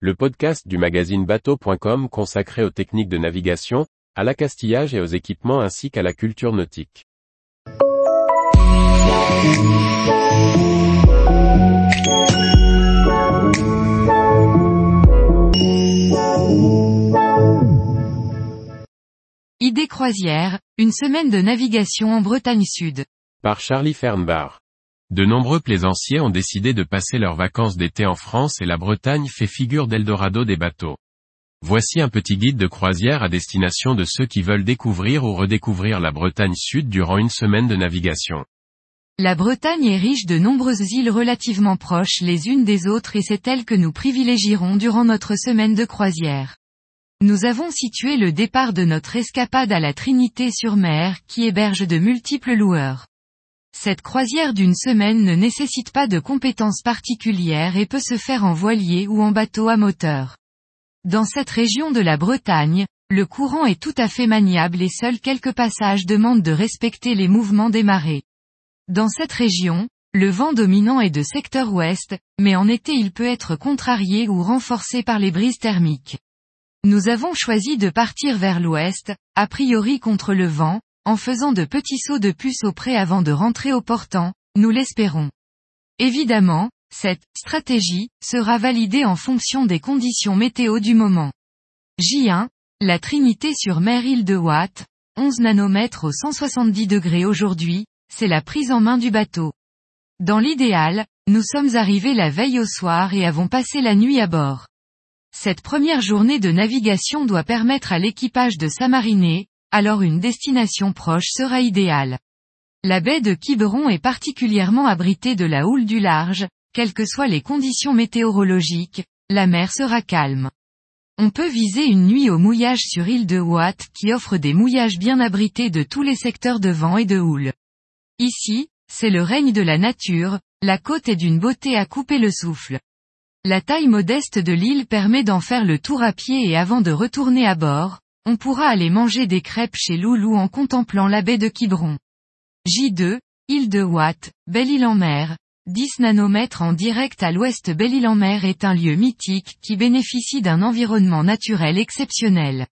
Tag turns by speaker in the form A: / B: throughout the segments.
A: le podcast du magazine bateau.com consacré aux techniques de navigation, à l'accastillage et aux équipements ainsi qu'à la culture nautique.
B: Idée croisière, une semaine de navigation en Bretagne Sud.
A: Par Charlie Fernbar. De nombreux plaisanciers ont décidé de passer leurs vacances d'été en France et la Bretagne fait figure d'Eldorado des bateaux. Voici un petit guide de croisière à destination de ceux qui veulent découvrir ou redécouvrir la Bretagne Sud durant une semaine de navigation.
B: La Bretagne est riche de nombreuses îles relativement proches les unes des autres et c'est elle que nous privilégierons durant notre semaine de croisière. Nous avons situé le départ de notre escapade à la Trinité-sur-Mer qui héberge de multiples loueurs. Cette croisière d'une semaine ne nécessite pas de compétences particulières et peut se faire en voilier ou en bateau à moteur. Dans cette région de la Bretagne, le courant est tout à fait maniable et seuls quelques passages demandent de respecter les mouvements des marées. Dans cette région, le vent dominant est de secteur ouest, mais en été il peut être contrarié ou renforcé par les brises thermiques. Nous avons choisi de partir vers l'ouest, a priori contre le vent, en faisant de petits sauts de puce au près avant de rentrer au portant, nous l'espérons. Évidemment, cette stratégie sera validée en fonction des conditions météo du moment. J1, la Trinité sur mer île de Watt, 11 nanomètres au 170 degrés aujourd'hui, c'est la prise en main du bateau. Dans l'idéal, nous sommes arrivés la veille au soir et avons passé la nuit à bord. Cette première journée de navigation doit permettre à l'équipage de s'amariner, alors une destination proche sera idéale. La baie de Quiberon est particulièrement abritée de la houle du large, quelles que soient les conditions météorologiques, la mer sera calme. On peut viser une nuit au mouillage sur île de Watt qui offre des mouillages bien abrités de tous les secteurs de vent et de houle. Ici, c'est le règne de la nature, la côte est d'une beauté à couper le souffle. La taille modeste de l'île permet d'en faire le tour à pied et avant de retourner à bord, on pourra aller manger des crêpes chez Loulou en contemplant la baie de Quiberon. J2, île de Watt, Belle-Île-en-Mer, 10 nanomètres en direct à l'ouest Belle-Île-en-Mer est un lieu mythique qui bénéficie d'un environnement naturel exceptionnel.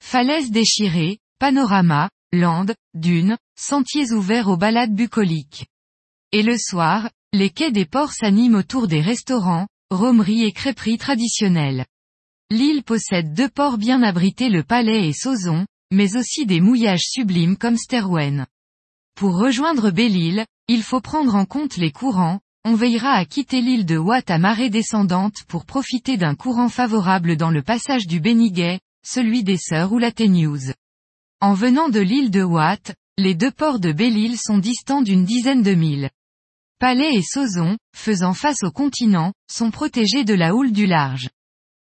B: Falaises déchirées, panorama, landes, dunes, sentiers ouverts aux balades bucoliques. Et le soir, les quais des ports s'animent autour des restaurants, romeries et crêperies traditionnelles. L'île possède deux ports bien abrités le Palais et Sauzon, mais aussi des mouillages sublimes comme Sterwen. Pour rejoindre Belle-Île, il faut prendre en compte les courants, on veillera à quitter l'île de Watt à marée descendante pour profiter d'un courant favorable dans le passage du Béniguet, celui des Sœurs ou la Téniouse. En venant de l'île de Watt, les deux ports de Belle-Île sont distants d'une dizaine de milles. Palais et Sauzon, faisant face au continent, sont protégés de la houle du large.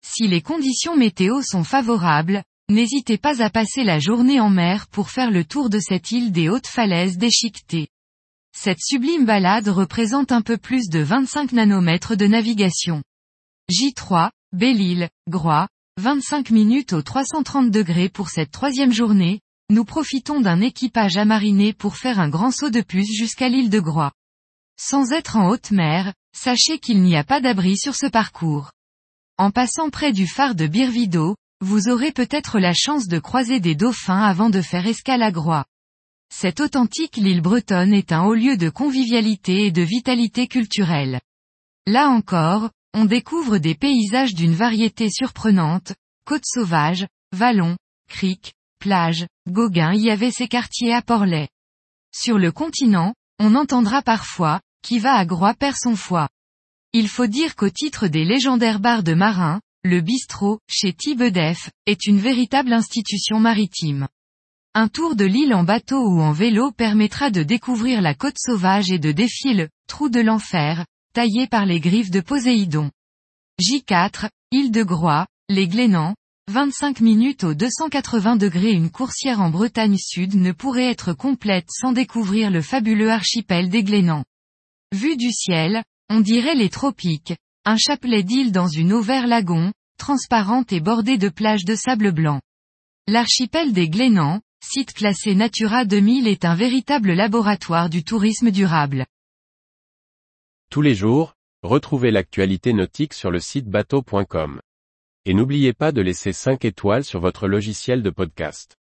B: Si les conditions météo sont favorables, n'hésitez pas à passer la journée en mer pour faire le tour de cette île des hautes falaises déchiquetées. Cette sublime balade représente un peu plus de 25 nanomètres de navigation. J3, Belle-Île, Groix, 25 minutes au 330 degrés pour cette troisième journée, nous profitons d'un équipage amariné pour faire un grand saut de puce jusqu'à l'île de Groix. Sans être en haute mer, sachez qu'il n'y a pas d'abri sur ce parcours. En passant près du phare de Birvido, vous aurez peut-être la chance de croiser des dauphins avant de faire escale à Groix. Cette authentique l'île bretonne est un haut lieu de convivialité et de vitalité culturelle. Là encore, on découvre des paysages d'une variété surprenante, côtes sauvages, vallons, criques, plages, Gauguin y avait ses quartiers à Portlet. Sur le continent, on entendra parfois, qui va à Groix perd son foie. Il faut dire qu'au titre des légendaires bars de marins, le bistrot, chez Thibedef, est une véritable institution maritime. Un tour de l'île en bateau ou en vélo permettra de découvrir la côte sauvage et de défier le trou de l'enfer, taillé par les griffes de Poséidon. J4, île de Groix, les Glénans, 25 minutes au 280 degrés une coursière en Bretagne Sud ne pourrait être complète sans découvrir le fabuleux archipel des Glénans. Vue du ciel, on dirait les tropiques, un chapelet d'îles dans une eau lagon, transparente et bordée de plages de sable blanc. L'archipel des Glénans, site classé Natura 2000 est un véritable laboratoire du tourisme durable.
A: Tous les jours, Retrouvez l'actualité nautique sur le site bateau.com. Et n'oubliez pas de laisser 5 étoiles sur votre logiciel de podcast.